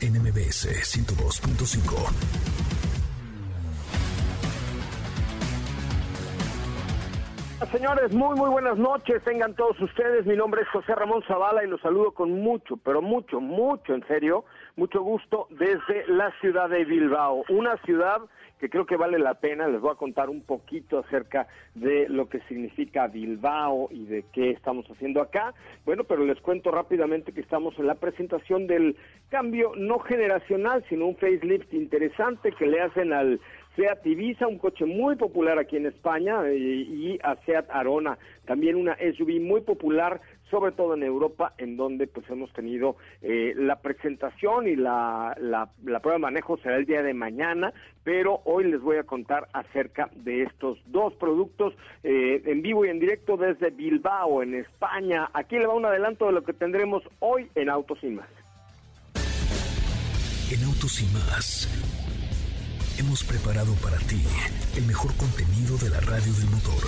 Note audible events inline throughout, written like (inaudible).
NMBS 102.5. Señores, muy muy buenas noches, tengan todos ustedes. Mi nombre es José Ramón Zavala y los saludo con mucho, pero mucho, mucho, en serio, mucho gusto desde la ciudad de Bilbao, una ciudad que creo que vale la pena. Les voy a contar un poquito acerca de lo que significa Bilbao y de qué estamos haciendo acá. Bueno, pero les cuento rápidamente que estamos en la presentación del cambio no generacional, sino un facelift interesante que le hacen al Seat Ibiza, un coche muy popular aquí en España, eh, y a Seat Arona, también una SUV muy popular sobre todo en Europa, en donde pues hemos tenido eh, la presentación y la, la, prueba de manejo será el día de mañana, pero hoy les voy a contar acerca de estos dos productos eh, en vivo y en directo desde Bilbao, en España. Aquí le va un adelanto de lo que tendremos hoy en Autos y Más. En Autos y Más hemos preparado para ti el mejor contenido de la radio del motor.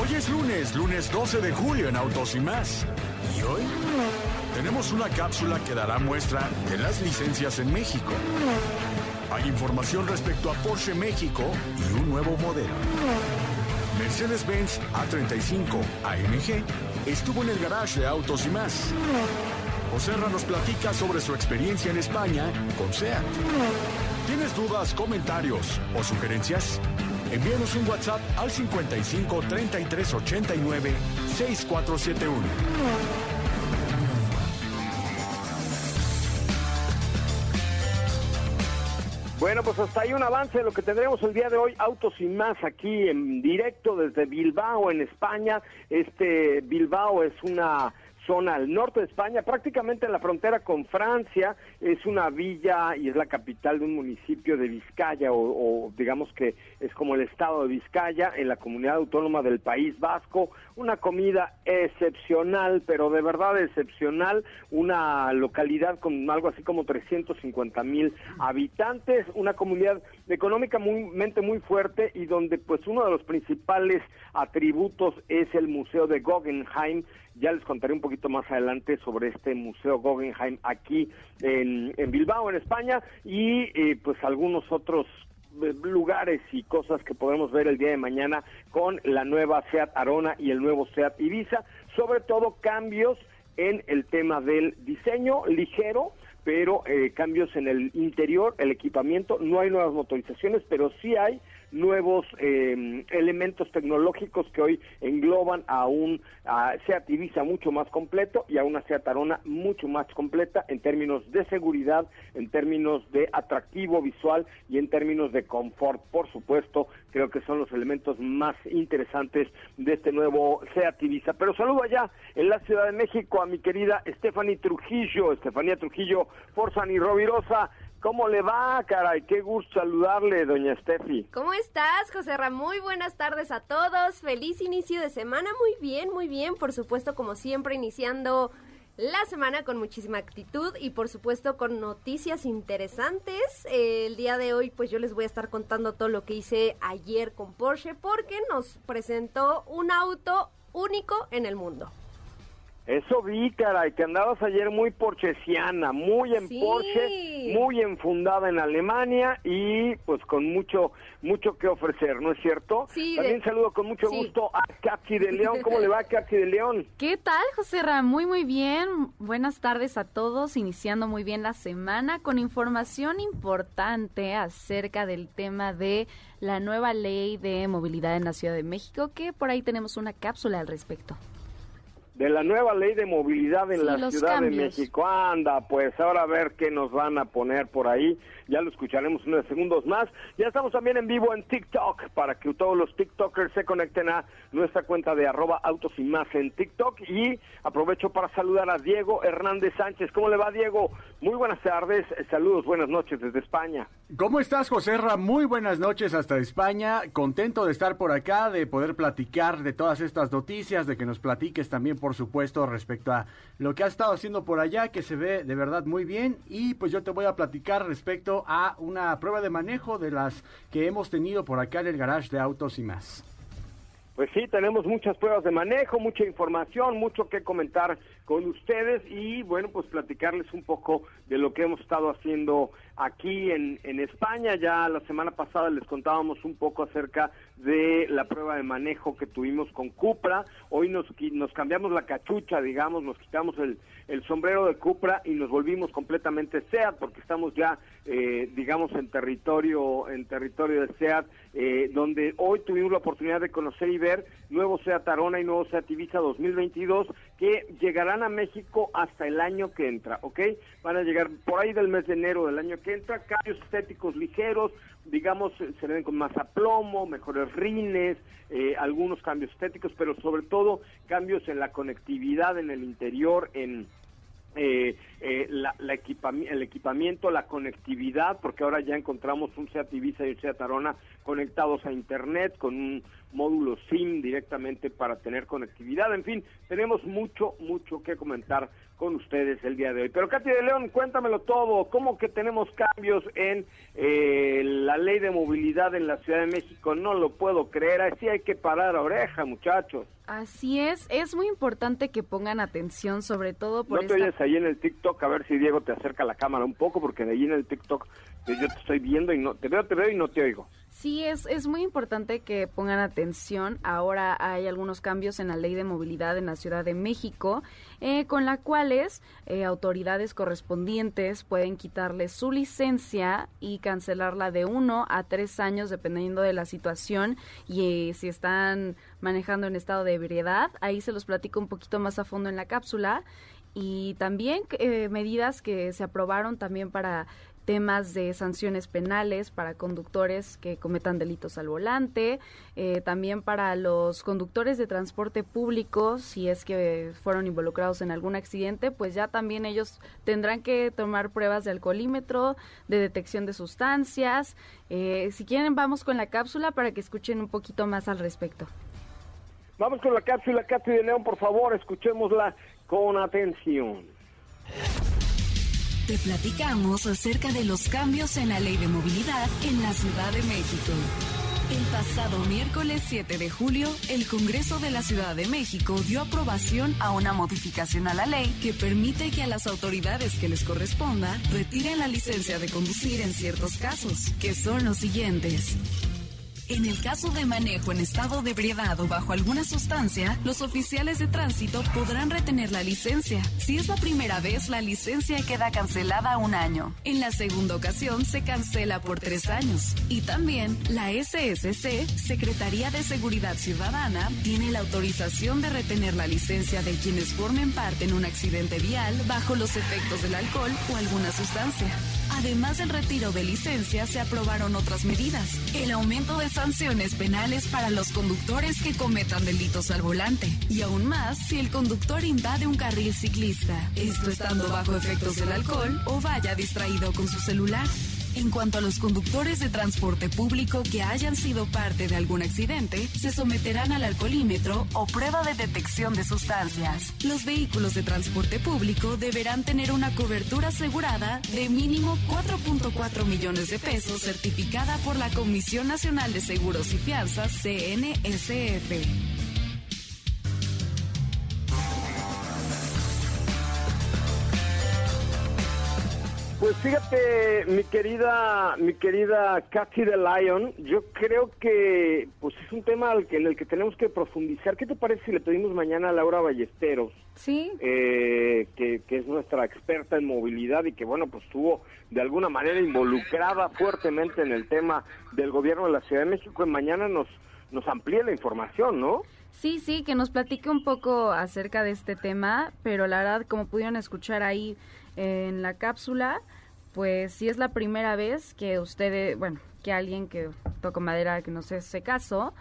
Hoy es lunes, lunes 12 de julio en Autos y más. Y hoy tenemos una cápsula que dará muestra de las licencias en México. Hay información respecto a Porsche México y un nuevo modelo. Mercedes-Benz A35 AMG estuvo en el garage de Autos y más. José nos platica sobre su experiencia en España con SEAT. ¿Tienes dudas, comentarios o sugerencias? Envíenos un WhatsApp al 55 33 89 6471. Bueno, pues hasta ahí un avance de lo que tendremos el día de hoy, Autos y más, aquí en directo desde Bilbao, en España. Este Bilbao es una zona al norte de España, prácticamente en la frontera con Francia, es una villa y es la capital de un municipio de Vizcaya, o, digamos que es como el estado de Vizcaya, en la comunidad autónoma del País Vasco, una comida excepcional, pero de verdad excepcional, una localidad con algo así como 350 mil habitantes, una comunidad económicamente muy fuerte y donde pues uno de los principales atributos es el Museo de Guggenheim, ya les contaré un poquito más adelante sobre este Museo Guggenheim aquí en, Bilbao, en España, y eh, pues algunos otros eh, lugares y cosas que podremos ver el día de mañana con la nueva SEAT Arona y el nuevo SEAT Ibiza, sobre todo cambios en el tema del diseño ligero, pero eh, cambios en el interior, el equipamiento, no hay nuevas motorizaciones, pero sí hay nuevos eh, elementos tecnológicos que hoy engloban a un a Seat Ibiza mucho más completo y a una Seat Arona mucho más completa en términos de seguridad, en términos de atractivo visual y en términos de confort, por supuesto, creo que son los elementos más interesantes de este nuevo Seat Ibiza. Pero saludo allá en la Ciudad de México a mi querida Stephanie Trujillo, Estefanía Trujillo, Forzan y Rovirosa. ¿Cómo le va, caray? Qué gusto saludarle, doña Steffi. ¿Cómo estás, José Ramón? Muy buenas tardes a todos. Feliz inicio de semana. Muy bien, muy bien. Por supuesto, como siempre, iniciando la semana con muchísima actitud y por supuesto con noticias interesantes. el día de hoy pues yo les voy a estar contando todo lo que hice ayer con Porsche porque nos presentó un auto único en el mundo. Eso vi, caray, que andabas ayer muy porchesiana, muy en Porsche, muy enfundada en Alemania y pues con mucho mucho que ofrecer, ¿no es cierto? Sí. También saludo con mucho gusto a Katy de León. ¿Cómo le va, (laughs) Katy de León? ¿Qué tal, José Ra? Muy, muy bien. Buenas tardes a todos, iniciando muy bien la semana con información importante acerca del tema de la nueva ley de movilidad en la Ciudad de México, que por ahí tenemos una cápsula al respecto de la nueva ley de movilidad en la Ciudad de México. Anda, pues ahora a ver qué nos van a poner por ahí. Ya lo escucharemos unos segundos más. Ya estamos también en vivo en TikTok para que todos los TikTokers se conecten a nuestra cuenta de arroba autos y más en TikTok. Y aprovecho para saludar a Diego Hernández Sánchez. ¿Cómo le va, Diego? Muy buenas tardes. Saludos, buenas noches desde España. ¿Cómo estás, José Ra? Muy buenas noches hasta España. Contento de estar por acá, de poder platicar de todas estas noticias, de que nos platiques también por supuesto, respecto a lo que has estado haciendo por allá, que se ve de verdad muy bien. Y pues yo te voy a platicar respecto a una prueba de manejo de las que hemos tenido por acá en el garage de autos y más. Pues sí, tenemos muchas pruebas de manejo, mucha información, mucho que comentar con ustedes y bueno, pues platicarles un poco de lo que hemos estado haciendo aquí en, en España. Ya la semana pasada les contábamos un poco acerca de la prueba de manejo que tuvimos con Cupra. Hoy nos, nos cambiamos la cachucha, digamos, nos quitamos el, el sombrero de Cupra y nos volvimos completamente SEAT porque estamos ya, eh, digamos, en territorio, en territorio de SEAT, eh, donde hoy tuvimos la oportunidad de conocer y ver nuevo SEAT Arona y nuevo SEAT Ibiza 2022 que llegarán a México hasta el año que entra, ¿ok? Van a llegar por ahí del mes de enero del año que entra, cambios estéticos ligeros, digamos, se ven con más aplomo, mejores rines, eh, algunos cambios estéticos, pero sobre todo cambios en la conectividad en el interior, en eh, eh, la, el equipamiento, la conectividad, porque ahora ya encontramos un Seat Ibiza y un Seat Arona conectados a Internet con un módulo SIM directamente para tener conectividad. En fin, tenemos mucho, mucho que comentar con ustedes el día de hoy. Pero Katy de León, cuéntamelo todo. ¿Cómo que tenemos cambios en eh, la ley de movilidad en la Ciudad de México? No lo puedo creer. Así hay que parar oreja, muchachos. Así es. Es muy importante que pongan atención, sobre todo por No te oyes ahí en el TikTok, a ver si Diego te acerca la cámara un poco, porque de ahí en el TikTok yo te estoy viendo y no te veo, te veo y no te oigo. Sí, es, es muy importante que pongan atención. Ahora hay algunos cambios en la ley de movilidad en la Ciudad de México, eh, con la cuales eh, autoridades correspondientes pueden quitarle su licencia y cancelarla de uno a tres años, dependiendo de la situación y eh, si están manejando en estado de ebriedad. Ahí se los platico un poquito más a fondo en la cápsula y también medidas que se aprobaron también para temas de sanciones penales para conductores que cometan delitos al volante, eh, también para los conductores de transporte público, si es que fueron involucrados en algún accidente, pues ya también ellos tendrán que tomar pruebas de alcoholímetro, de detección de sustancias. Eh, si quieren, vamos con la cápsula para que escuchen un poquito más al respecto. Vamos con la cápsula, Katy de León, por favor, escuchémosla con atención. Te platicamos acerca de los cambios en la ley de movilidad en la Ciudad de México. El pasado miércoles 7 de julio, el Congreso de la Ciudad de México dio aprobación a una modificación a la ley que permite que a las autoridades que les corresponda retiren la licencia de conducir en ciertos casos, que son los siguientes. En el caso de manejo en estado de ebriedad o bajo alguna sustancia, los oficiales de tránsito podrán retener la licencia. Si es la primera vez, la licencia queda cancelada un año. En la segunda ocasión, se cancela por tres años. Y también, la SSC, Secretaría de Seguridad Ciudadana, tiene la autorización de retener la licencia de quienes formen parte en un accidente vial bajo los efectos del alcohol o alguna sustancia. Además del retiro de licencia, se aprobaron otras medidas. El aumento de sanciones penales para los conductores que cometan delitos al volante. Y aún más si el conductor invade un carril ciclista, esto estando bajo efectos del alcohol o vaya distraído con su celular. En cuanto a los conductores de transporte público que hayan sido parte de algún accidente, se someterán al alcoholímetro o prueba de detección de sustancias. Los vehículos de transporte público deberán tener una cobertura asegurada de mínimo 4.4 millones de pesos certificada por la Comisión Nacional de Seguros y Fianzas, CNSF. Pues fíjate, mi querida, mi querida Cathy de Lion, yo creo que pues es un tema al que, en el que tenemos que profundizar. ¿Qué te parece si le pedimos mañana a Laura Ballesteros, Sí, eh, que, que es nuestra experta en movilidad y que bueno, pues estuvo de alguna manera involucrada fuertemente en el tema del gobierno de la Ciudad de México, y mañana nos nos amplíe la información, ¿no? sí, sí, que nos platique un poco acerca de este tema, pero la verdad, como pudieron escuchar ahí en la cápsula, pues sí es la primera vez que ustedes, bueno, que alguien que toca madera que no se hace caso,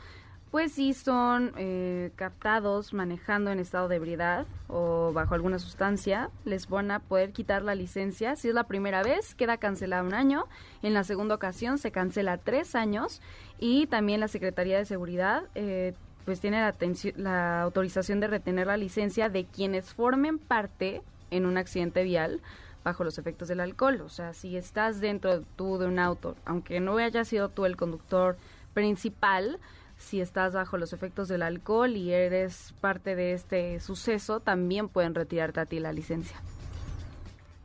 pues sí son eh, captados manejando en estado de ebriedad o bajo alguna sustancia, les van a poder quitar la licencia. Si es la primera vez, queda cancelada un año. En la segunda ocasión se cancela tres años. Y también la Secretaría de Seguridad eh, pues tiene la, la autorización de retener la licencia de quienes formen parte en un accidente vial bajo los efectos del alcohol. O sea, si estás dentro tú de un auto, aunque no haya sido tú el conductor principal, si estás bajo los efectos del alcohol y eres parte de este suceso, también pueden retirarte a ti la licencia.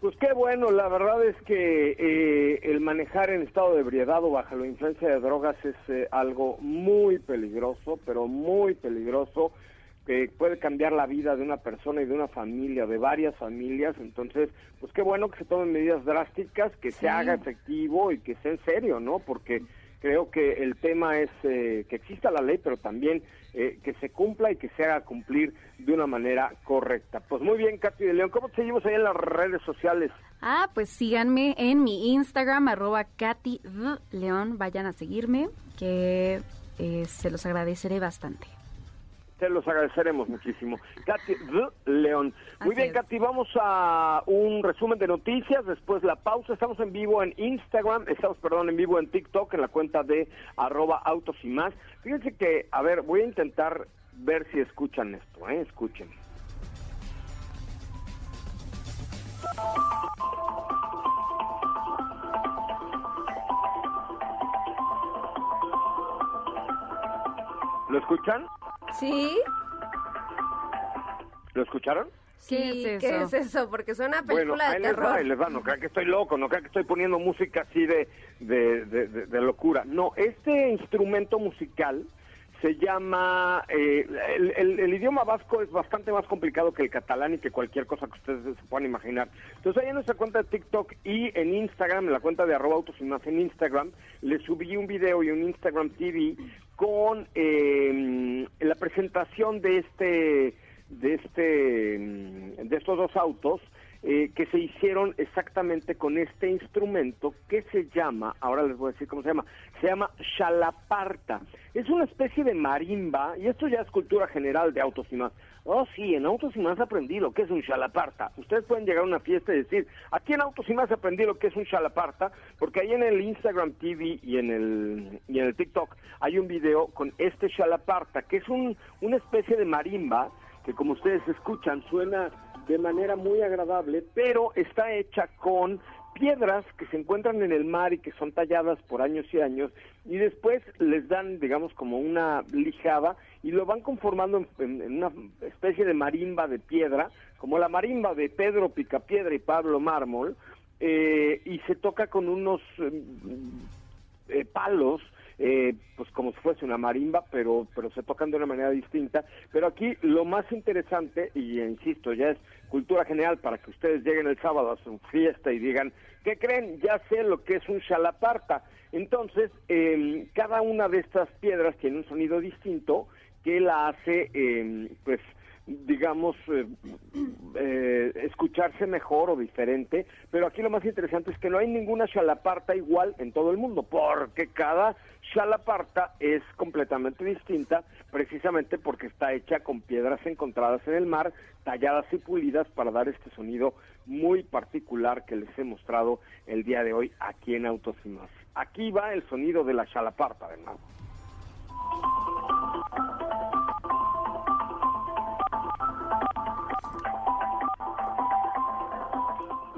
Pues qué bueno, la verdad es que eh, el manejar en estado de ebriedad o bajo la influencia de drogas es eh, algo muy peligroso, pero muy peligroso, que puede cambiar la vida de una persona y de una familia, de varias familias. Entonces, pues qué bueno que se tomen medidas drásticas, que se haga efectivo y que sea en serio, ¿no? Porque creo que el tema es eh, que exista la ley, pero también eh, que se cumpla y que se haga cumplir de una manera correcta. Pues muy bien, Katy de León, ¿cómo te seguimos ahí en las redes sociales? Ah, pues síganme en mi Instagram, arroba Katy. León. Vayan a seguirme, que eh, se los agradeceré bastante. Te los agradeceremos muchísimo. Katy. León. Muy Así bien, es. Katy, vamos a un resumen de noticias, después la pausa. Estamos en vivo en Instagram, estamos, perdón, en vivo en TikTok, en la cuenta de arroba autos y más. Fíjense que, a ver, voy a intentar ver si escuchan esto, ¿eh? Escuchen. ¿Lo escuchan? ¿Sí? ¿Lo escucharon? ¿Qué Sí, es ¿Qué eso? es eso? Porque suena a Bueno, película ahí de les va, terror. ahí les va. No crean que estoy loco, no crean que estoy poniendo música así de, de, de- de- de locura. No, este instrumento musical se llama... eh, el, el- el idioma vasco es bastante más complicado que el catalán y que cualquier cosa que ustedes se puedan imaginar. Entonces ahí en nuestra cuenta de TikTok y en Instagram, en la cuenta de arroba autos y más en Instagram, le subí un video y un Instagram TV con eh, la presentación de este de este mm, de estos dos autos eh, que se hicieron exactamente con este instrumento que se llama, ahora les voy a decir cómo se llama, se llama chalaparta. Es una especie de marimba, y esto ya es cultura general de autos y más. Oh, sí, en Autos y Más aprendí lo que es un chalaparta. Ustedes pueden llegar a una fiesta y decir, aquí en Autos y Más aprendí lo que es un chalaparta, porque ahí en el Instagram TV y en el, y en el TikTok hay un video con este chalaparta, que es un, una especie de marimba, que como ustedes escuchan suena de manera muy agradable, pero está hecha con piedras que se encuentran en el mar y que son talladas por años y años y después les dan digamos como una lijada y lo van conformando en, una especie de marimba de piedra como la marimba de Pedro Picapiedra y Pablo Mármol eh, y se toca con unos eh, eh, palos, eh, pues como si fuese una marimba, pero, pero se tocan de una manera distinta. Pero aquí lo más interesante, y insisto, ya es cultura general para que ustedes lleguen el sábado a su fiesta y digan, ¿qué creen? Ya sé lo que es un chalaparta. Entonces, eh, cada una de estas piedras tiene un sonido distinto que la hace, eh, pues, digamos, eh, eh, escucharse mejor o diferente, pero aquí lo más interesante es que no hay ninguna chalaparta igual en todo el mundo, porque cada chalaparta es completamente distinta, precisamente porque está hecha con piedras encontradas en el mar, talladas y pulidas para dar este sonido muy particular que les he mostrado el día de hoy aquí en Autos y Más. Aquí va el sonido de la chalaparta, de nuevo.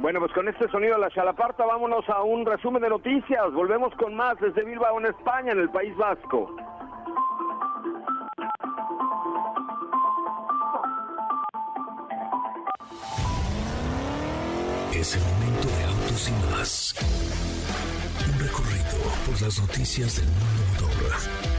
Bueno, pues con este sonido de la chalaparta vámonos a un resumen de noticias. Volvemos con más desde Bilbao en España, en el País Vasco. Es el momento de autos y más. Un recorrido por las noticias del mundo motor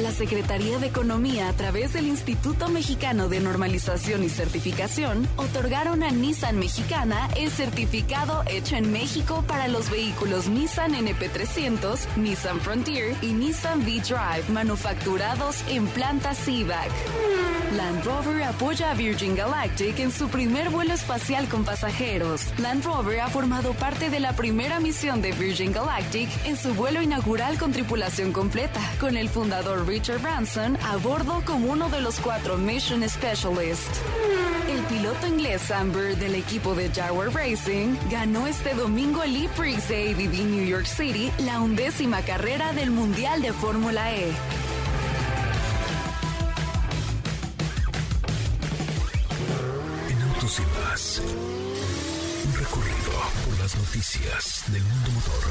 la Secretaría de Economía a través del Instituto Mexicano de Normalización y Certificación otorgaron a Nissan Mexicana el certificado hecho en México para los vehículos Nissan NP300, Nissan Frontier y Nissan V-Drive manufacturados en planta CIVAC. Land Rover apoya a Virgin Galactic en su primer vuelo espacial con pasajeros. Land Rover ha formado parte de la primera misión de Virgin Galactic en su vuelo inaugural con tripulación completa, con el fundador Richard Branson a bordo como uno de los cuatro Mission Specialists. El piloto inglés Amber del equipo de Jaguar Racing ganó este domingo el E-Prix de ABB New York City, la undécima carrera del Mundial de Fórmula E. En Autos y Más, un recorrido por las noticias del mundo motor.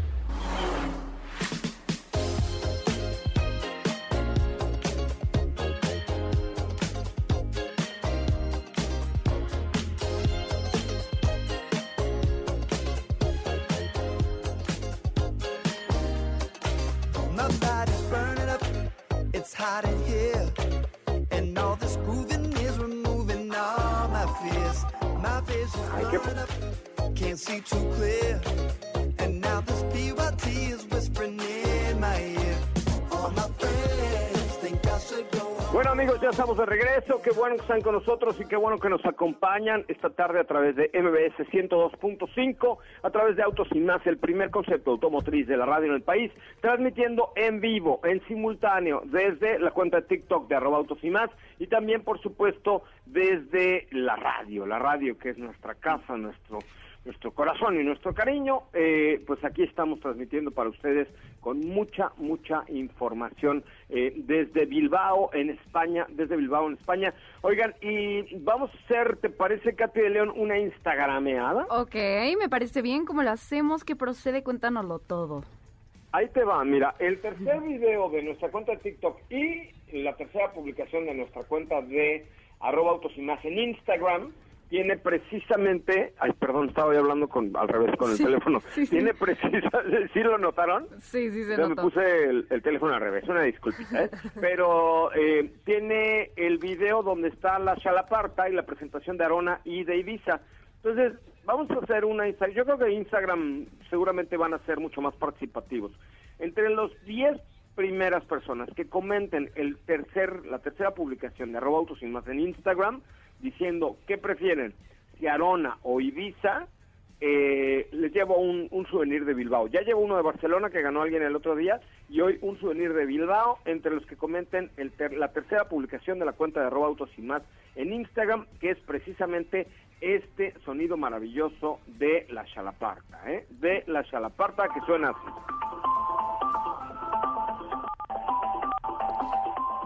Regreso. Qué bueno que están con nosotros y qué bueno que nos acompañan esta tarde a través de MBS 102.5, a través de Autos y Más, el primer concepto automotriz de la radio en el país, transmitiendo en vivo, en simultáneo, desde la cuenta de TikTok de arroba Autos y Más y también, por supuesto, desde la radio, la radio que es nuestra casa, nuestro nuestro corazón y nuestro cariño, eh, pues aquí estamos transmitiendo para ustedes con mucha, mucha información eh, desde Bilbao, en España, desde Bilbao, en España. Oigan, y vamos a hacer, ¿te parece, Katy de León, una Instagrameada? Ok, me parece bien. ¿Cómo lo hacemos? ¿Qué procede? Cuéntanoslo todo. Ahí te va, mira, el tercer video de nuestra cuenta de TikTok y la tercera publicación de nuestra cuenta de arroba autos y más en Instagram tiene precisamente, ay, perdón, estaba hablando con al revés con el teléfono. (laughs) tiene precisamente, (laughs) ¿sí lo notaron? Sí, sí se Yo me puse el, teléfono al revés, una disculpita, ¿eh? (laughs) Pero eh, tiene el video donde está la chalaparta y la presentación de Arona y de Ibiza. Entonces, vamos a hacer una Instagram. Yo creo que Instagram seguramente van a ser mucho más participativos. Entre los 10 primeras personas que comenten el tercer, la tercera publicación de arroba autos más en Instagram, diciendo qué prefieren, si Arona o Ibiza, eh, les llevo un, souvenir de Bilbao. Ya llevo uno de Barcelona que ganó alguien el otro día y hoy un souvenir de Bilbao entre los que comenten el la tercera publicación de la cuenta de arroba autos y más en Instagram, que es precisamente este sonido maravilloso de la chalaparta, ¿eh? de la chalaparta que suena así.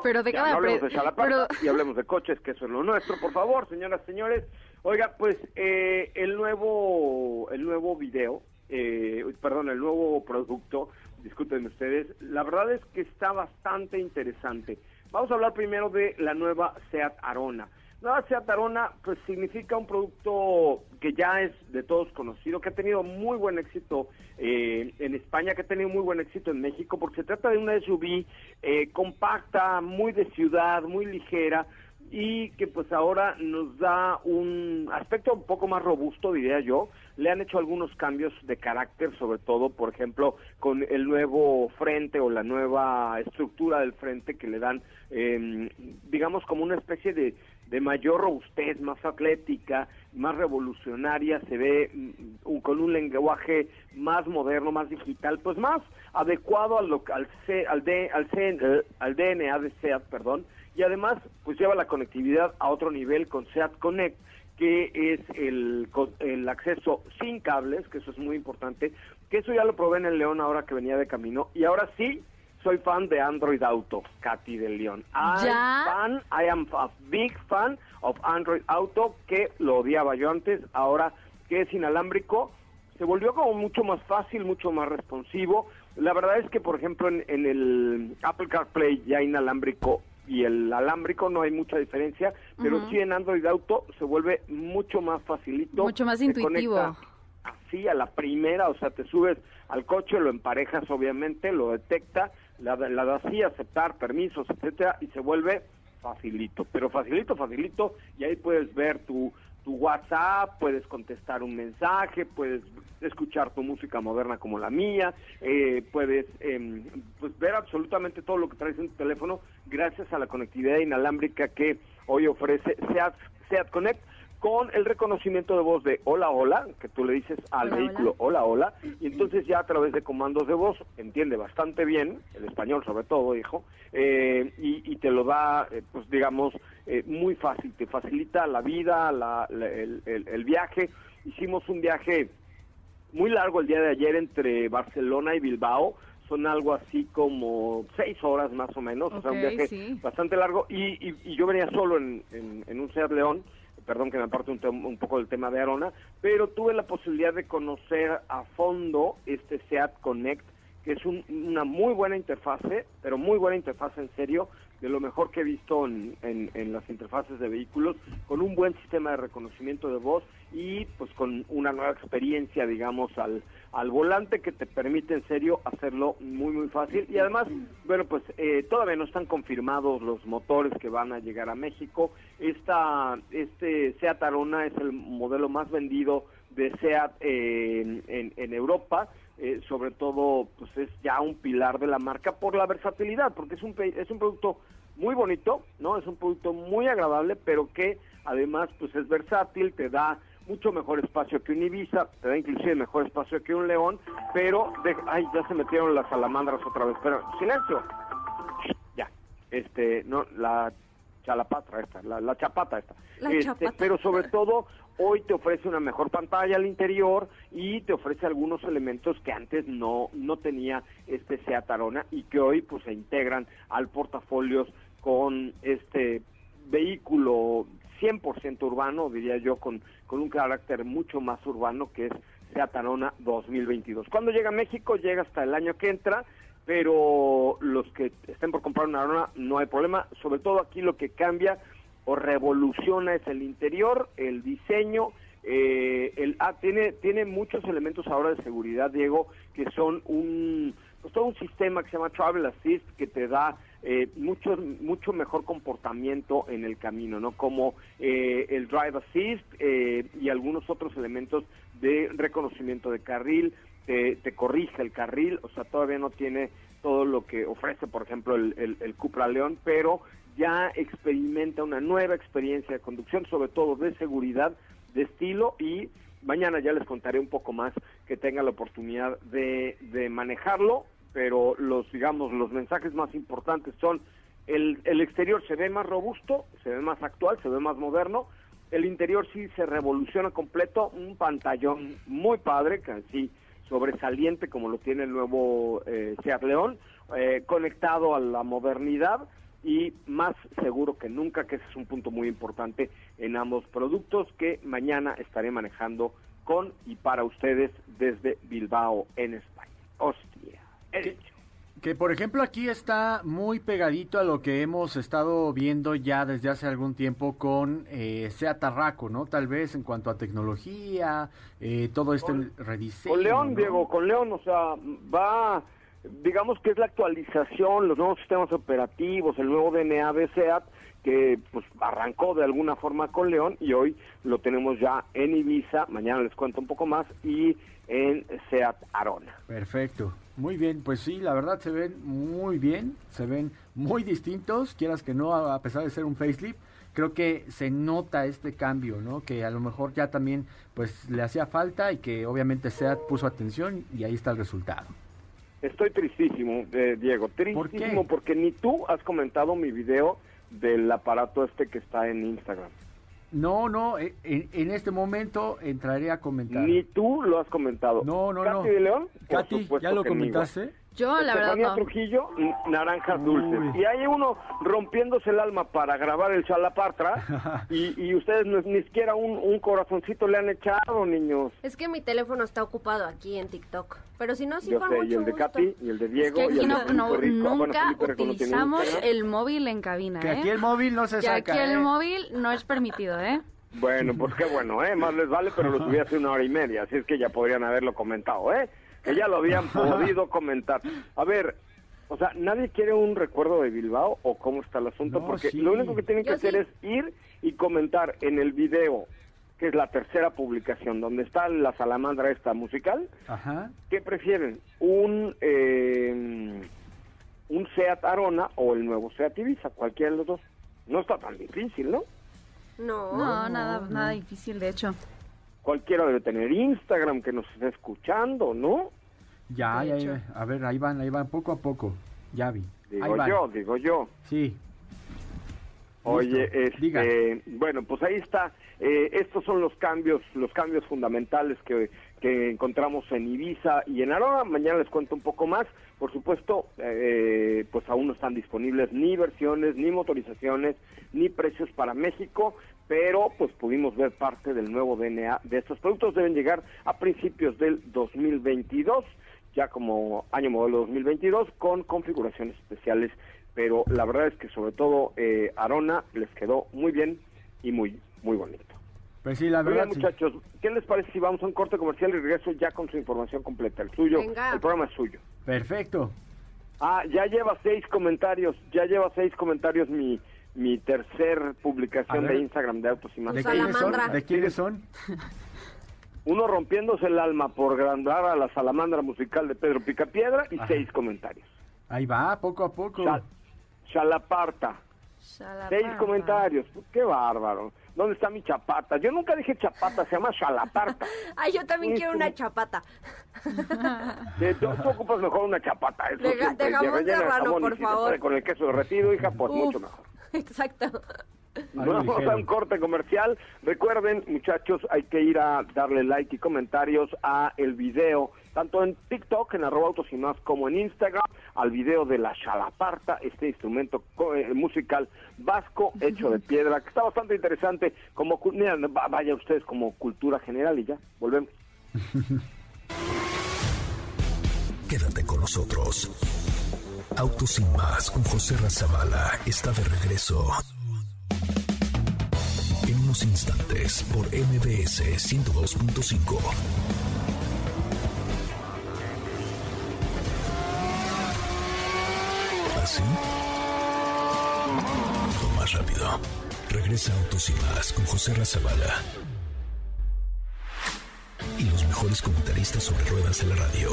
Pero de cada hablemos de y hablemos de coches, que eso es lo nuestro, por favor, señoras, señores. Oiga, pues eh, el nuevo el nuevo video, eh, perdón, el nuevo producto, disculpen ustedes, la verdad es que está bastante interesante. Vamos a hablar primero de la nueva Seat Arona. La Seat Arona pues significa un producto que ya es de todos conocido, que ha tenido muy buen éxito eh, en España, que ha tenido muy buen éxito en México, porque se trata de una SUV eh, compacta, muy de ciudad, muy ligera, y que pues ahora nos da un aspecto un poco más robusto, diría yo. Le han hecho algunos cambios de carácter, sobre todo, por ejemplo, con el nuevo frente o la nueva estructura del frente que le dan, eh, digamos, como una especie de de mayor robustez, más atlética, más revolucionaria, se ve mm, con un lenguaje más moderno, más digital, pues más adecuado al, al, al, al, al DNA de SEAT, perdón, y además pues lleva la conectividad a otro nivel con SEAT Connect que es el, el acceso sin cables, que eso es muy importante, que eso ya lo probé en el León ahora que venía de camino, y ahora sí soy fan de Android Auto, Katy del León. fan, I am a big fan of Android Auto, que lo odiaba yo antes, ahora que es inalámbrico, se volvió como mucho más fácil, mucho más responsivo. La verdad es que, por ejemplo, en, en el Apple CarPlay ya inalámbrico y el alámbrico no hay mucha diferencia, pero sí en Android Auto se vuelve mucho más facilito. Mucho más intuitivo. Así a la primera, o sea, te subes al coche, lo emparejas obviamente, lo detecta, la, la das así, aceptar permisos, etcétera, y se vuelve facilito, pero facilito, facilito, y ahí puedes ver tu tu WhatsApp, puedes contestar un mensaje, puedes escuchar tu música moderna como la mía, eh, puedes em, pues ver absolutamente todo lo que traes en tu teléfono gracias a la conectividad inalámbrica que hoy ofrece Seat, Seat Connect con el reconocimiento de voz de hola, hola, que tú le dices al vehículo hola. hola, y entonces ya a través de comandos de voz entiende bastante bien, el español sobre todo, hijo, eh, y, te lo da, eh, pues digamos, eh, muy fácil, te facilita la vida, el, el viaje. Hicimos un viaje muy largo el día de ayer entre Barcelona y Bilbao, son algo así como seis horas más o menos, o sea, un viaje bastante largo, y, y, yo venía solo en, en, un Seat León, perdón que me aparte un, un, poco del tema de Arona, pero tuve la posibilidad de conocer a fondo este SEAT Connect, que es una muy buena interfase, pero muy buena interfase en serio, de lo mejor que he visto en, en, las interfaces de vehículos, con un buen sistema de reconocimiento de voz y pues con una nueva experiencia, digamos, al, al volante que te permite en serio hacerlo muy muy fácil y además, bueno, pues eh, todavía no están confirmados los motores que van a llegar a México. Esta, este Seat Arona es el modelo más vendido de Seat en, en, Europa. Eh, sobre todo pues es ya un pilar de la marca por la versatilidad porque es un es un producto muy bonito no es un producto muy agradable pero que además pues es versátil te da mucho mejor espacio que un Ibiza, te da inclusive mejor espacio que un León, pero, de, ay, ya se metieron las salamandras otra vez, pero silencio, ya, este, no, la chalapatra esta, la, chapata esta, este, pero sobre todo hoy te ofrece una mejor pantalla al interior y te ofrece algunos elementos que antes no, no tenía este Seat Arona y que hoy pues se integran al portafolios con este vehículo 100% urbano, diría yo, con, con un carácter mucho más urbano que es Seat Arona 2022. Cuando llega a México, llega hasta el año que entra, pero los que estén por comprar una Arona no hay problema, sobre todo aquí lo que cambia o revoluciona es el interior, el diseño, eh, el, ah, tiene, tiene muchos elementos ahora de seguridad, Diego, que son un, pues todo un sistema que se llama Travel Assist que te da eh, mucho mucho mejor comportamiento en el camino, ¿no? Como eh, el Drive Assist eh, y algunos otros elementos de reconocimiento de carril, te, corrige el carril, o sea, todavía no tiene todo lo que ofrece, por ejemplo, el, el, Cupra León, pero ya experimenta una nueva experiencia de conducción, sobre todo de seguridad, de estilo y mañana ya les contaré un poco más que tenga la oportunidad de manejarlo pero los, digamos, los mensajes más importantes son el, el exterior se ve más robusto, se ve más actual, se ve más moderno, el interior sí se revoluciona completo, un pantallón muy padre, casi sobresaliente como lo tiene el nuevo eh, Seat León, eh, conectado a la modernidad y más seguro que nunca, que ese es un punto muy importante en ambos productos que mañana estaré manejando con y para ustedes desde Bilbao en España. Hostia. Que, por ejemplo aquí está muy pegadito a lo que hemos estado viendo ya desde hace algún tiempo con eh, Sea Tarraco, ¿no? Tal vez en cuanto a tecnología, eh, todo este rediseño. Con León, Diego, con León, o sea, va, digamos que es la actualización, los nuevos sistemas operativos, el nuevo DNA de SEAT, que pues arrancó de alguna forma con León y hoy lo tenemos ya en Ibiza, mañana les cuento un poco más, y en SEAT Arona. Perfecto. Muy bien, pues sí, la verdad se ven muy bien, se ven muy distintos, quieras que no, a pesar de ser un facelift, creo que se nota este cambio, ¿no? Que a lo mejor ya también pues le hacía falta y que obviamente SEAT puso atención y ahí está el resultado. Estoy tristísimo, eh, Diego, tristísimo porque ni tú has comentado mi video del aparato este que está en Instagram. No, no, e- en, en este momento entraré a comentar. Ni tú lo has comentado. No, no, Katy no. de León, Katy, ¿ya lo comentaste? Yo, la verdad, no. Trujillo, naranjas dulces. Uy. Y hay uno rompiéndose el alma para grabar el Chalapartra (laughs) y, y ustedes no- ni siquiera un, un corazoncito le han echado, niños. Es que mi teléfono está ocupado aquí en TikTok. Pero si no, sí Yo con sé, mucho y el de gusto. Katy, y el de Es Diego, que y el no, de no- Felipe Rico. Bueno, nunca utilizamos el móvil en cabina, Que ¿eh? aquí el móvil no se Que saca. aquí el ¿eh? móvil no es permitido, ¿eh? Bueno, pues qué bueno, ¿eh? Más les vale, pero lo subí hace una hora y media, así es que ya podrían haberlo comentado, ¿eh? Que ya lo habían podido comentar. A ver, o sea, ¿nadie quiere un recuerdo de Bilbao o cómo está el asunto? No, Porque sí. lo único que tienen que Yo hacer sí. es ir y comentar en el video, que es la tercera publicación, donde está la salamandra esta musical, Ajá. ¿qué prefieren? ¿Un, eh, un Seat Arona o el nuevo Seat Ibiza? Cualquiera de los dos. No está tan difícil, ¿no? No. No, nada, nada difícil, de hecho. Cualquiera debe tener Instagram que nos esté escuchando, ¿no? Ya, ya. A ver, ahí van, ahí van, poco a poco. Ya vi. ahí Digo van. yo, digo yo. Sí. Oye, este, Diga. bueno, pues ahí está. Eh, estos son los cambios, los cambios fundamentales que, que encontramos en Ibiza y en Arona. Mañana les cuento un poco más. Por supuesto, eh, pues aún no están disponibles ni versiones, ni motorizaciones, ni precios para México, pero pues pudimos ver parte del nuevo DNA de estos productos. Deben llegar a principios del 2022, ya como año modelo 2022, con configuraciones especiales pero la verdad es que sobre todo eh, Arona les quedó muy bien y muy muy bonito. Pues sí, la verdad. bien, sí. muchachos, ¿qué les parece si vamos a un corte comercial y regreso ya con su información completa? El suyo, Venga. el programa es suyo. Perfecto. Ah, ya lleva seis comentarios, ya lleva seis comentarios mi mi tercer publicación de Instagram de Autos y más. ¿De quiénes son? salamandra. ¿De quiénes son? Uno rompiéndose el alma por grabar a la salamandra musical de Pedro Picapiedra y Ajá. seis comentarios. Ahí va, poco a poco. Chal- Chalaparta. Seis comentarios. Qué bárbaro. ¿Dónde está mi chapata? Yo nunca dije chapata, se llama chalaparta. (laughs) Ay, yo también quiero una chapata. Sí, tú, tú ocupas mejor una chapata. Eso De ga- siempre, de jamón rellena serrano, jamón, por y si se favor. puede con el queso derretido, hija, pues Uf. mucho mejor. (laughs) Exacto. Vamos ligero. a un corte comercial. Recuerden, muchachos, hay que ir a darle like y comentarios a el video, tanto en TikTok, en arroba autos y más, como en Instagram, al video de la chalaparta, este instrumento eh, musical vasco hecho de piedra, que está bastante interesante. Como, va- vaya ustedes como cultura general y ya, volvemos. (laughs) Quédate con nosotros. Autos sin más con José Razabala está de regreso. En unos instantes por MBS 102.5. ¿Así? O más rápido. Regresa Autos y más con José Razabala. Y los mejores comentaristas sobre ruedas de la radio.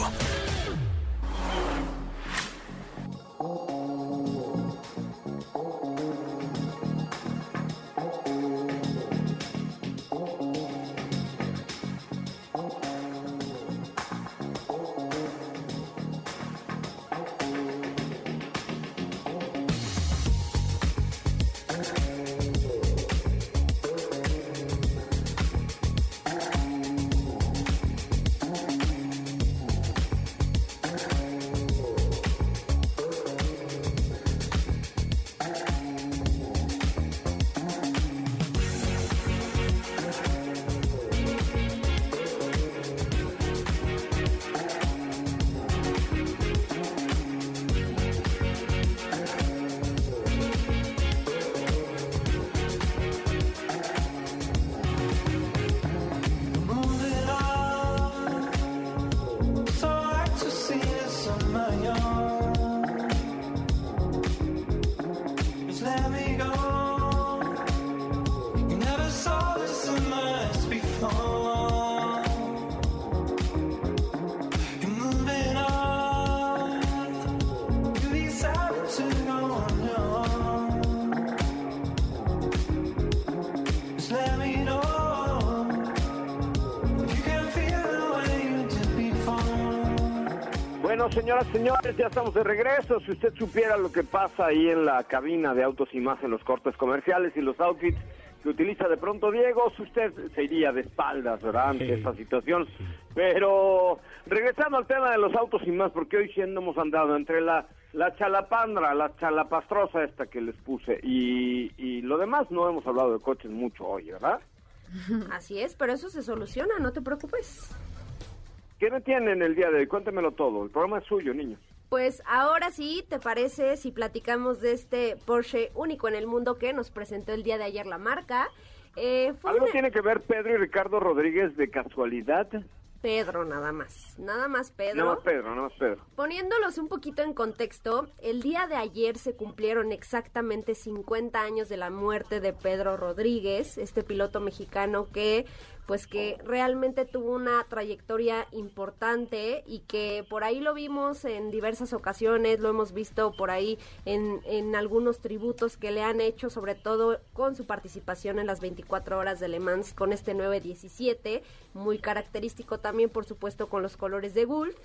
Señoras, señores, ya estamos de regreso. Si usted supiera lo que pasa ahí en la cabina de autos y más en los cortes comerciales y los outfits que utiliza de pronto Diego, usted se iría de espaldas, ¿verdad? Ante esta situación. Pero regresando al tema de los autos y más, porque hoy siendo hemos andado entre la, la chalapandra, la chalapastrosa esta que les puse y, y lo demás, no hemos hablado de coches mucho hoy, ¿verdad? (laughs) Así es, pero eso se soluciona, no te preocupes. ¿Qué me tienen el día de hoy? Cuéntemelo todo. El programa es suyo, niño. Pues ahora sí, ¿te parece si platicamos de este Porsche único en el mundo que nos presentó el día de ayer la marca? Eh, ¿Algo tiene que ver Pedro y Ricardo Rodríguez de casualidad? Pedro nada más, nada más Pedro. Nada más Pedro, nada más Pedro. Poniéndolos un poquito en contexto, el día de ayer se cumplieron exactamente 50 años de la muerte de Pedro Rodríguez, este piloto mexicano que pues que realmente tuvo una trayectoria importante y que por ahí lo vimos en diversas ocasiones, lo hemos visto por ahí en, en algunos tributos que le han hecho, sobre todo con su participación en las 24 horas de Le Mans con este 917, muy característico también por supuesto con los colores de Gulf.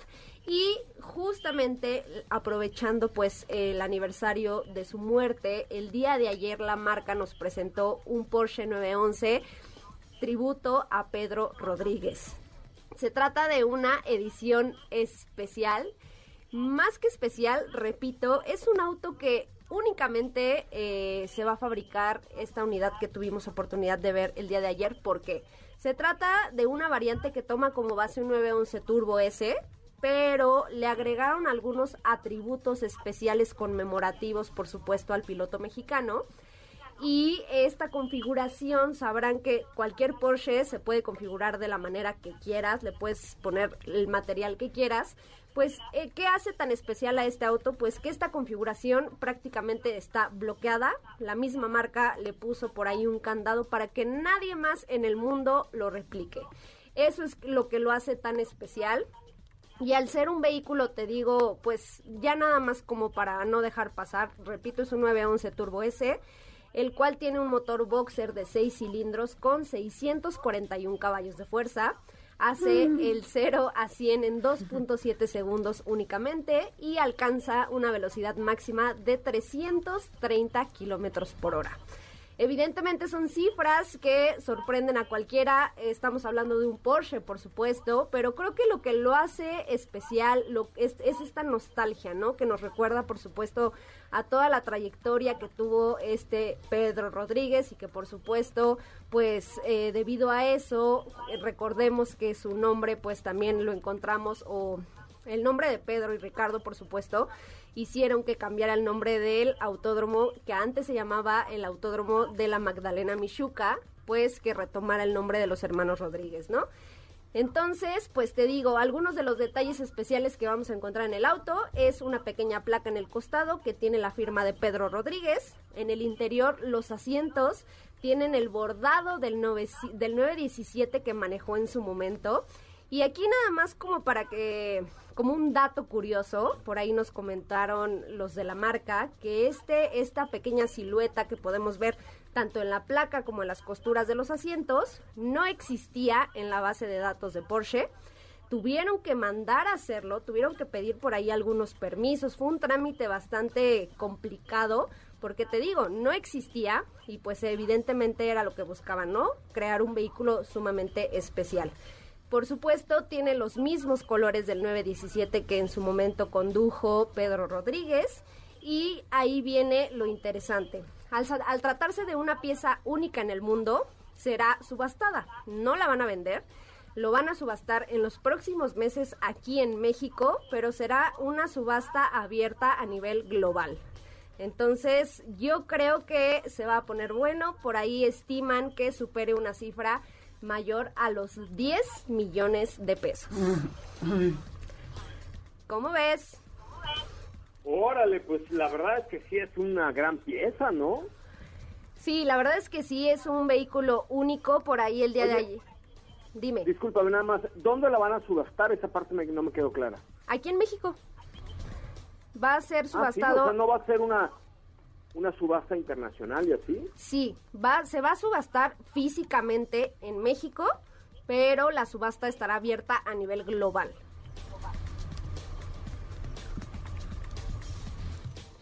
Y justamente aprovechando pues el aniversario de su muerte, el día de ayer la marca nos presentó un Porsche 911 tributo a Pedro Rodríguez. Se trata de una edición especial. Más que especial, repito, es un auto que únicamente eh, se va a fabricar esta unidad que tuvimos oportunidad de ver el día de ayer. porque Se trata de una variante que toma como base un 911 Turbo S, pero le agregaron algunos atributos especiales conmemorativos, por supuesto, al piloto mexicano y esta configuración sabrán que cualquier Porsche se puede configurar de la manera que quieras, le puedes poner el material que quieras. Pues, eh, ¿qué hace tan especial a este auto? Pues que esta configuración prácticamente está bloqueada. La misma marca le puso por ahí un candado para que nadie más en el mundo lo replique. Eso es lo que lo hace tan especial. Y al ser un vehículo, te digo, pues ya nada más como para no dejar pasar, repito, es un 911 Turbo S el cual tiene un motor boxer de 6 cilindros con 641 caballos de fuerza. Hace mm. el 0 a 100 en 2.7 segundos únicamente y alcanza una velocidad máxima de 330 kilómetros por hora. Evidentemente son cifras que sorprenden a cualquiera. Estamos hablando de un Porsche, por supuesto, pero creo que lo que lo hace especial lo, es, esta nostalgia, ¿no? Que nos recuerda, por supuesto, a toda la trayectoria que tuvo este Pedro Rodríguez y que, por supuesto, pues eh, debido a eso, recordemos que su nombre, pues también lo encontramos o el nombre de Pedro y Ricardo, por supuesto, hicieron que cambiara el nombre del autódromo que antes se llamaba el Autódromo de la Magdalena Michuca, pues que retomara el nombre de los hermanos Rodríguez, ¿no? Entonces, pues te digo, algunos de los detalles especiales que vamos a encontrar en el auto es una pequeña placa en el costado que tiene la firma de Pedro Rodríguez. En el interior, los asientos tienen el bordado del, del 917 que manejó en su momento. Y aquí nada más como para que como un dato curioso, por ahí nos comentaron los de la marca que este, esta pequeña silueta que podemos ver tanto en la placa como en las costuras de los asientos no existía en la base de datos de Porsche. Tuvieron que mandar a hacerlo, tuvieron que pedir por ahí algunos permisos, fue un trámite bastante complicado porque te digo, no existía y pues evidentemente era lo que buscaban, ¿no? Crear un vehículo sumamente especial. Por supuesto, tiene los mismos colores del 917 que en su momento condujo Pedro Rodríguez. Y ahí viene lo interesante. Al, al, tratarse de una pieza única en el mundo, será subastada. No la van a vender. Lo van a subastar en los próximos meses aquí en México, pero será una subasta abierta a nivel global. Entonces, yo creo que se va a poner bueno. Por ahí estiman que supere una cifra mayor a los 10 millones de pesos. ¿Cómo ves? Órale, pues la verdad es que sí es una gran pieza, ¿no? Sí, la verdad es que sí es un vehículo único por ahí el día de ayer. Dime. Discúlpame nada más, ¿dónde la van a subastar? Esa parte no me quedó clara. Aquí en México. Va a ser subastado. Ah, o sea, no va a ser una una subasta internacional y así? Sí, va, se va a subastar físicamente en México, pero la subasta estará abierta a nivel global.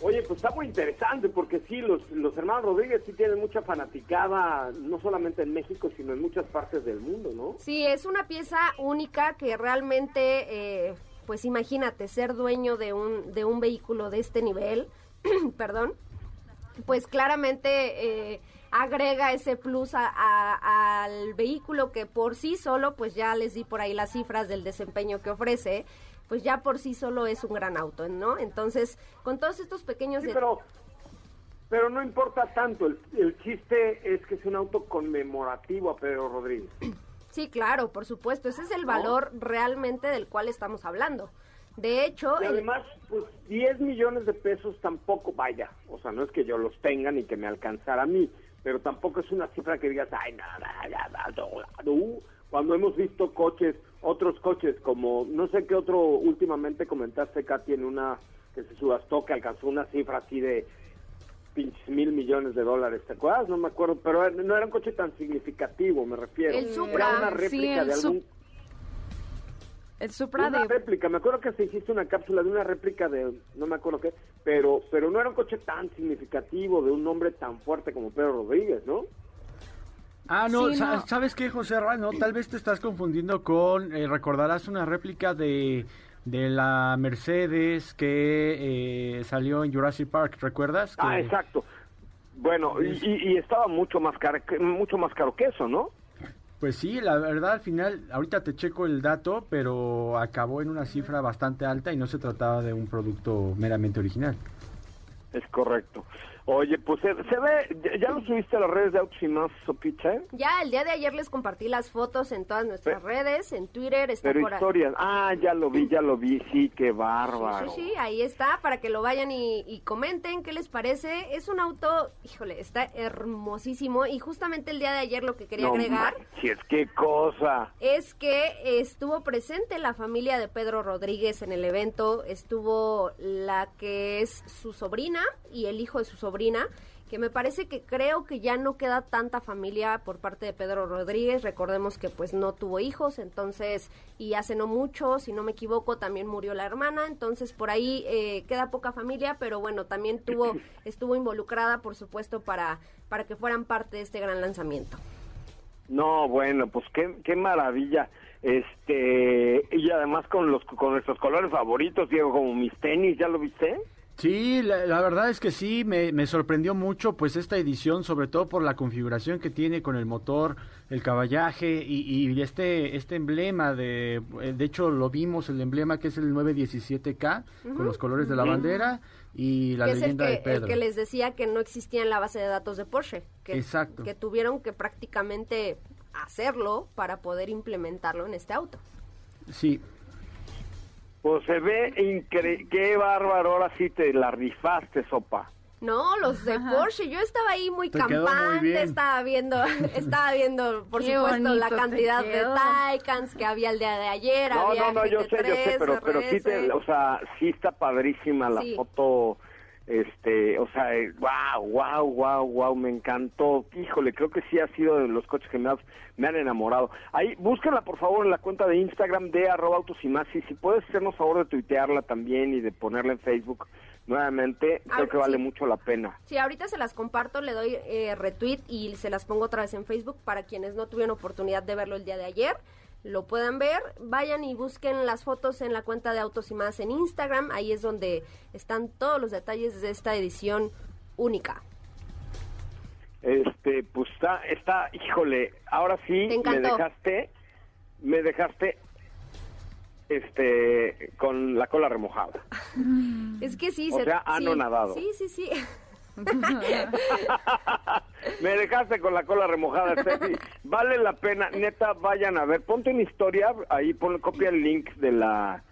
Oye, pues está muy interesante porque sí, los, los hermanos Rodríguez sí tienen mucha fanaticada, no solamente en México, sino en muchas partes del mundo, ¿no? Sí, es una pieza única que realmente, eh, pues imagínate, ser dueño de un, de un vehículo de este nivel, (clears throat) perdón, pues claramente eh, agrega ese plus a- a- al vehículo que por sí solo, pues ya les di por ahí las cifras del desempeño que ofrece, pues ya por sí solo es un gran auto, ¿no? Entonces, con todos estos pequeños... Sí, pero, pero no importa tanto, el, el chiste es que es un auto conmemorativo a Pedro Rodríguez. Sí, claro, por supuesto, ese es el valor realmente del cual estamos hablando. De hecho, Y además, pues 10 millones de pesos tampoco vaya. O sea, no es que yo los tenga ni que me alcanzara a mí, pero tampoco es una cifra que digas, ay, nada, nada, no, no". Cuando hemos visto coches, otros coches, como no sé qué otro últimamente comentaste, Katy, en una que se subastó, que alcanzó una cifra así de pinches mil millones de dólares, ¿te acuerdas? No me acuerdo, pero no era un coche tan significativo, me refiero. El Supra, Era una réplica de algún... El Supra Una de... réplica, me acuerdo que se hiciste una cápsula de una réplica de, no me acuerdo qué, pero pero no era un coche tan significativo de un nombre tan fuerte como Pedro Rodríguez, ¿no? Ah, no, Sí, sa- no. ¿sabes qué, José Ra? No, tal vez te estás confundiendo con, eh, recordarás una réplica de, de la Mercedes que eh, salió en Jurassic Park, ¿recuerdas? Ah, Que- exacto. Bueno, y, y- y estaba mucho más caro, que- mucho más caro que eso, ¿no? Pues sí, la verdad al final, ahorita te checo el dato, pero acabó en una cifra bastante alta y no se trataba de un producto meramente original. Es correcto. Oye, pues se, se ve, ya- ya lo subiste a las redes de Autos y Más, Sopicha, ¿eh? ya el día de ayer les compartí las fotos en todas nuestras redes, en Twitter, está Pero por ahí. historias, ah, ya lo vi, ya lo vi, sí, qué bárbaro. Sí, sí, sí, ahí está, para que lo vayan y, y comenten qué les parece. Es un auto, híjole, está hermosísimo. Y justamente el día de ayer lo que quería No agregar manches, qué cosa. es que estuvo presente la familia de Pedro Rodríguez en el evento. Estuvo la que es su sobrina y el hijo de su sobrina. Que me parece que creo que ya no queda tanta familia por parte de Pedro Rodríguez. Recordemos que pues no tuvo hijos, entonces, y hace no mucho, si no me equivoco, también murió la hermana. Entonces por ahí eh, queda poca familia, pero bueno, también tuvo, (clears throat) estuvo involucrada, por supuesto, para, para que fueran parte de este gran lanzamiento. No, bueno, pues qué, qué maravilla. Este, y además con los con nuestros colores favoritos, Diego, como mis tenis, ¿ya lo viste? Sí, la, la verdad es que sí, me, me sorprendió mucho pues esta edición, sobre todo por la configuración que tiene con el motor, el caballaje y, y este este emblema de, eh, de hecho lo vimos, el emblema que es el 917K con los colores de la bandera y la que es el leyenda que, de Pedro. el que les decía que no existía en la base de datos de Porsche. Que, Exacto. Que tuvieron que prácticamente hacerlo para poder implementarlo en este auto. Sí, Pues se ve increíble, qué bárbaro, ahora sí te la rifaste, sopa. No, los de Porsche, yo estaba ahí muy Te muy campante, estaba viendo, (laughs) estaba viendo, por Qué supuesto, la cantidad de. Taycans que había el día de ayer. No, había no, no, yo sé, yo sé, GT3, pero, pero sí, te, RS. o sea, sí está padrísima la Sí. foto, este, o sea, wow, wow, wow, wow, me encantó. Híjole, creo que sí ha sido de los coches que me, me han enamorado. Ahí, búsquenla por favor en la cuenta de Instagram de arroba autos y más, y si puedes hacernos favor de tuitearla también y de ponerla en Facebook nuevamente, creo que vale mucho la pena. Sí, ahorita se las comparto, le doy eh, retweet y se las pongo otra vez en Facebook para quienes no tuvieron oportunidad de verlo el día de ayer. Lo puedan ver, vayan y busquen las fotos en la cuenta de Autos y Más en Instagram. Ahí es donde están todos los detalles de esta edición única. Este, pues está, está, híjole, ahora sí me dejaste, me dejaste, este, con la cola remojada. (laughs) Es que sí, O sea, anonadado. Sí, sí, sí. (laughs) Me dejaste con la cola remojada, Steffi. Vale la pena, neta, vayan a ver. Ponte una historia, ahí pon, copia el link de la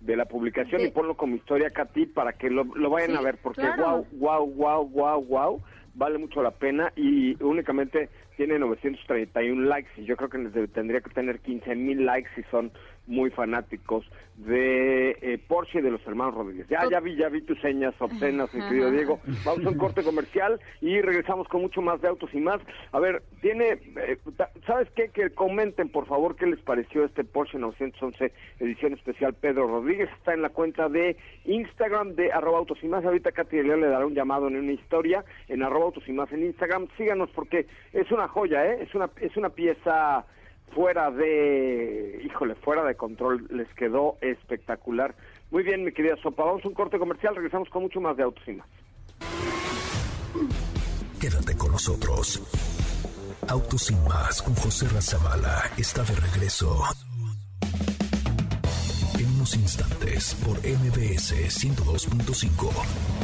de la publicación De- y ponlo como historia, Katy, para que lo, lo vayan Sí, a ver, porque claro. wow, wow, wow, wow, wow, vale mucho la pena y únicamente tiene 931 likes y yo creo que tendría que tener 15 mil likes y son muy fanáticos de eh, Porsche y de los hermanos Rodríguez. Ya, ya vi, ya vi tus señas obscenas, mi querido Diego. Vamos a un corte comercial y regresamos con mucho más de autos y más. A ver, tiene, eh, ¿sabes qué? Que comenten, por favor, qué les pareció este Porsche 911 edición especial Pedro Rodríguez. Está en la cuenta de Instagram de arroba autos y más. Ahorita Katy León le dará un llamado en una historia en arroba autos y más en Instagram. Síganos porque es una joya, ¿eh? Es una, es una pieza fuera de, híjole, fuera de control, les quedó espectacular. Muy bien, mi querida Sopa, vamos a un corte comercial, regresamos con mucho más de Autos y Más. Quédate con nosotros. Autos y Más con José Razabala está de regreso. En unos instantes por MBS 102.5.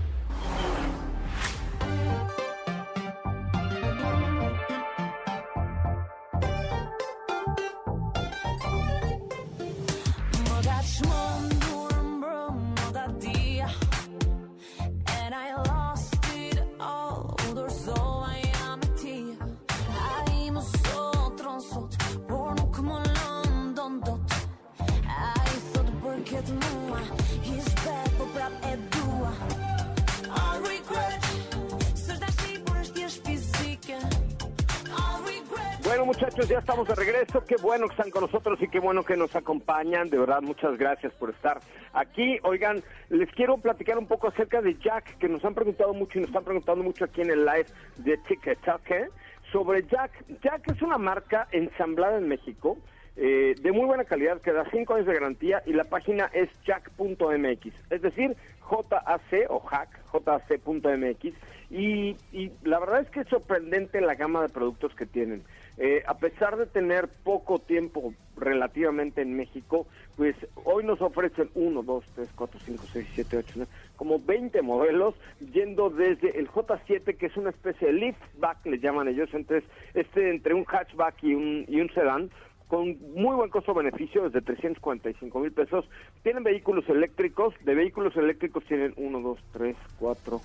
Bueno que están con nosotros y qué bueno que nos acompañan. De verdad, muchas gracias por estar aquí. Oigan, les quiero platicar un poco acerca de Jack, que nos han preguntado mucho y nos están preguntando mucho aquí en el live de TikTok, ¿eh? sobre Jack. Jack es una marca ensamblada en México. Eh, de muy buena calidad, que da 5 años de garantía y la página es jack.mx, es decir, JAC o hack, JAC.mx y, y la verdad es que es sorprendente la gama de productos que tienen. Eh, a pesar de tener poco tiempo relativamente en México, pues hoy nos ofrecen 1, 2, 3, 4, 5, 6, 7, 8, 9, como 20 modelos, yendo desde el J7, que es una especie de liftback, le llaman ellos, entonces este entre un hatchback y un, y un sedán, con muy buen costo-beneficio, desde 345 mil pesos. Tienen vehículos eléctricos, de vehículos eléctricos tienen 1, 2, 3, 4,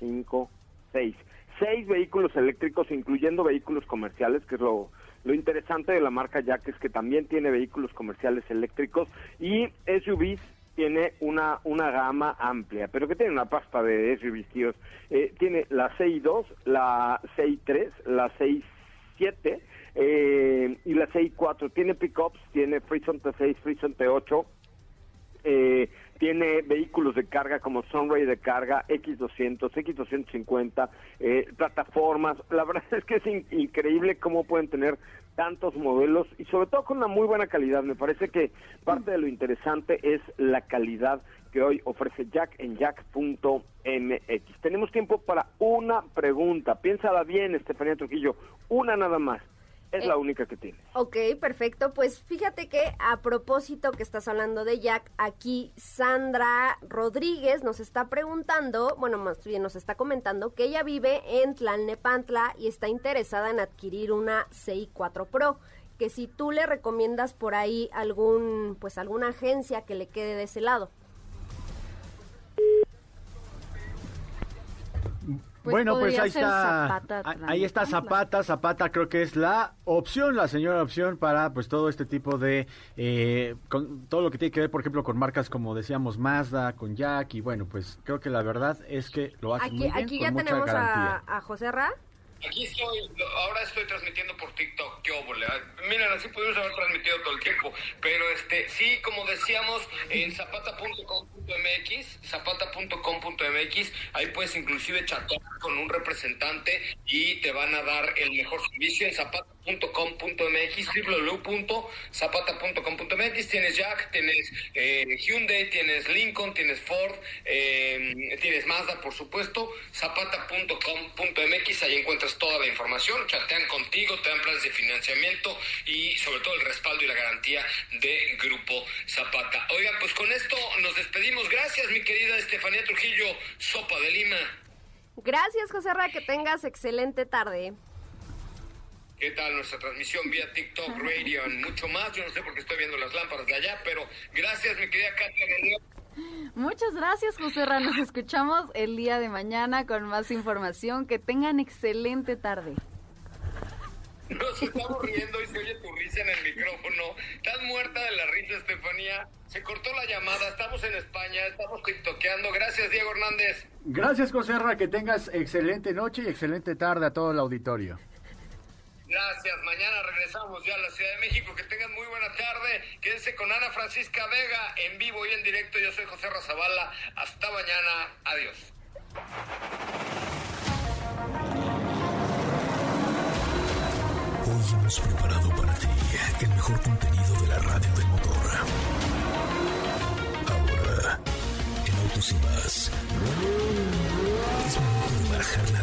5, 6 seis vehículos eléctricos, incluyendo vehículos comerciales, que es lo, lo interesante de la marca Jack, es que también tiene vehículos comerciales eléctricos y SUVs tiene una, una gama amplia, pero que tiene una pasta de SUVs, tíos. Eh, tiene la CI2, la CI3, la CI7 eh, y la CI4. Tiene pickups, tiene Freezon T6, Freezon T8, eh, tiene vehículos de carga como Sunray de carga, X200, X250, eh, plataformas. La verdad (laughs) es que es increíble cómo pueden tener tantos modelos y sobre todo con una muy buena calidad. Me parece que parte de lo interesante es la calidad que hoy ofrece Jack en jack.mx. Tenemos tiempo para una pregunta. Piénsala bien, Estefanía Trujillo. Una nada más. Es la eh, única que tiene. Ok, perfecto. Pues fíjate que a propósito que estás hablando de Jack, aquí Sandra Rodríguez nos está preguntando, bueno, más bien nos está comentando que ella vive en Tlalnepantla y está interesada en adquirir una CI4 Pro que si tú le recomiendas por ahí algún pues alguna agencia que le quede de ese lado. Pues bueno, pues ahí está, ahí está Zapata, Zapata creo que es la opción, la señora opción para pues todo este tipo de, eh, con todo lo que tiene que ver, por ejemplo, con marcas como decíamos Mazda, con Jack y bueno, pues creo que la verdad es que lo hace aquí, muy bien, Aquí ya tenemos a, a José Ra. Aquí estoy, ahora estoy transmitiendo por TikTok, qué óvole. Miren, así pudimos haber transmitido todo el tiempo. Pero este, sí, como decíamos, en zapata.com.mx, zapata.com.mx, ahí puedes inclusive chatear con un representante y te van a dar el mejor servicio en zapata.com.mx, www.zapata.com.mx. Tienes Jack, tienes eh, Hyundai, tienes Lincoln, tienes Ford, eh, tienes Mazda, por supuesto. Zapata.com.mx, ahí encuentras toda la información, chatean contigo, te dan planes de financiamiento y sobre todo el respaldo y la garantía de Grupo Zapata. Oigan, pues con esto nos despedimos. Gracias, mi querida Estefanía Trujillo, Sopa de Lima. Gracias, José Ra, que tengas excelente tarde. ¿Qué tal nuestra transmisión vía TikTok, radio y mucho más? Yo no sé por qué estoy viendo las lámparas de allá, pero gracias, mi querida Katia. Muchas gracias, José Ra. Nos escuchamos el día de mañana con más información. Que tengan excelente tarde. Nos estamos riendo y se oye tu risa en el micrófono. Estás muerta de la risa, Estefanía. Se cortó la llamada. Estamos en España, estamos tiktokeando. Gracias, Diego Hernández. Gracias, José Ra. Que tengas excelente noche y excelente tarde a todo el auditorio. Gracias. Mañana regresamos ya a la Ciudad de México. Que tengan muy buena tarde. Quédense con Ana Francisca Vega en vivo y en directo. Yo soy José Razabala. Hasta mañana. Adiós. Hoy hemos preparado para ti el mejor contenido de la radio del motor. Ahora, en Autos y más, es momento de bajar la